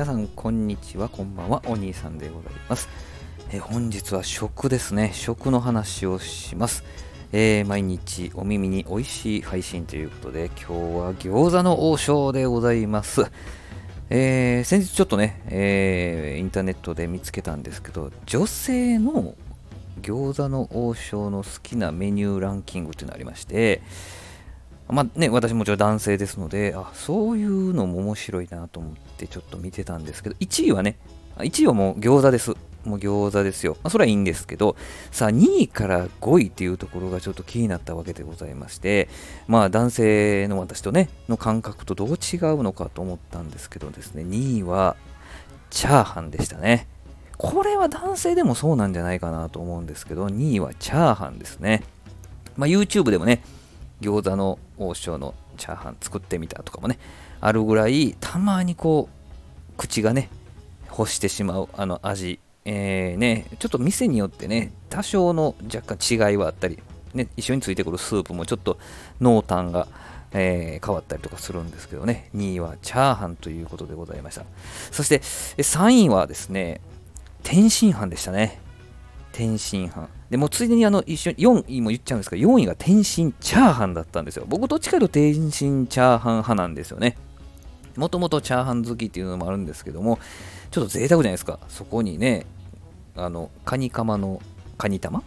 皆さんこんにちはこんばんはお兄さんでございます。え本日は食ですね。食の話をします。えー、毎日お耳に美味しい配信ということで今日は餃子の王将でございます。えー、先日ちょっとね、えー、インターネットで見つけたんですけど女性の餃子の王将の好きなメニューランキングっていうのがありましてまあね、私もちろん男性ですので、あ、そういうのも面白いなと思ってちょっと見てたんですけど、1位はね、1位はもう餃子です。もう餃子ですよ。まあ、それはいいんですけど、さあ、2位から5位っていうところがちょっと気になったわけでございまして、まあ、男性の私とね、の感覚とどう違うのかと思ったんですけどですね、2位は、チャーハンでしたね。これは男性でもそうなんじゃないかなと思うんですけど、2位はチャーハンですね。まあ、YouTube でもね、餃子の王将のチャーハン作ってみたとかもね、あるぐらい、たまにこう、口がね、干してしまうあの味、えー、ね、ちょっと店によってね、多少の若干違いはあったり、ね、一緒についてくるスープもちょっと濃淡が、えー、変わったりとかするんですけどね、2位はチャーハンということでございました。そして3位はですね、天津飯でしたね。天津飯。でもついでにあの一緒に4位も言っちゃうんですけど、4位が天津チャーハンだったんですよ。僕どっちかというと天津チャーハン派なんですよね。もともとチャーハン好きっていうのもあるんですけども、ちょっと贅沢じゃないですか。そこにね、あの、カニカマのカニ玉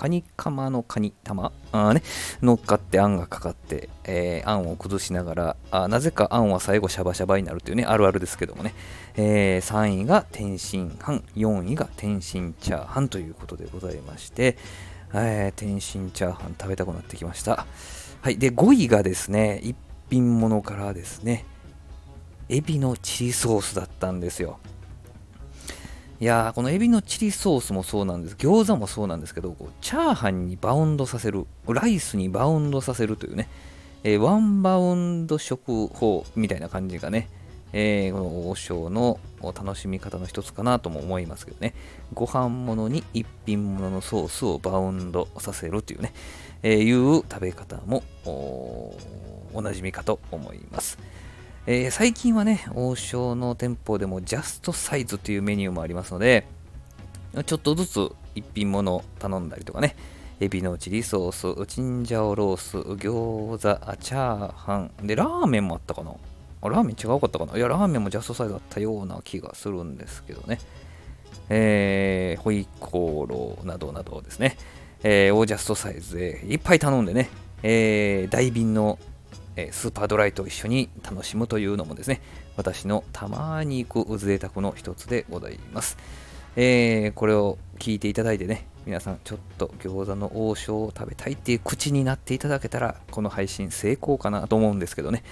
カニカマのカニ玉。あ、ね、乗っかってあんがかかって、えー、あんを崩しながらあ、なぜかあんは最後シャバシャバになるというね、あるあるですけどもね、えー、3位が天津飯、4位が天津チャーハンということでございまして、えー、天津チャーハン食べたくなってきました。はい、で、5位がですね、一品物からですね、エビのチリソースだったんですよ。いやー、このエビのチリソースもそうなんです。餃子もそうなんですけど、こうチャーハンにバウンドさせる、ライスにバウンドさせるというね、えー、ワンバウンド食法みたいな感じがね、えー、この王将の楽しみ方の一つかなとも思いますけどね、ご飯物に一品物のソースをバウンドさせるというね、えー、いう食べ方もおなじみかと思います。えー、最近はね、王将の店舗でもジャストサイズというメニューもありますので、ちょっとずつ一品物頼んだりとかね、エビのチリソース、チンジャオロース、餃子、チャーハン、で、ラーメンもあったかな。あラーメン違うかったかな。いや、ラーメンもジャストサイズあったような気がするんですけどね。えー、ホイコーローなどなどですね、えー、オージャストサイズでいっぱい頼んでね、えー、大瓶のえスーパードライと一緒に楽しむというのもですね、私のたまに行く贅沢の一つでございます。えー、これを聞いていただいてね、皆さんちょっと餃子の王将を食べたいっていう口になっていただけたら、この配信成功かなと思うんですけどね、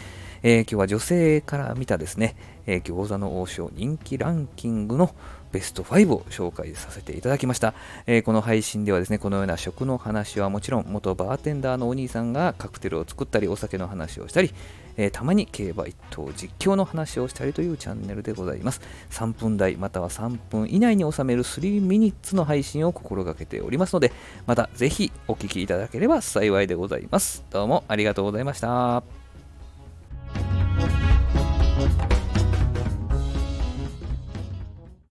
えー、今日は女性から見たですね、えー、餃子の王将人気ランキングのベスト5を紹介させていただきました、えー、この配信ではですね、このような食の話はもちろん、元バーテンダーのお兄さんがカクテルを作ったり、お酒の話をしたり、えー、たまに競馬一頭実況の話をしたりというチャンネルでございます。3分台または3分以内に収める3ミニッツの配信を心がけておりますので、またぜひお聴きいただければ幸いでございます。どうもありがとうございました。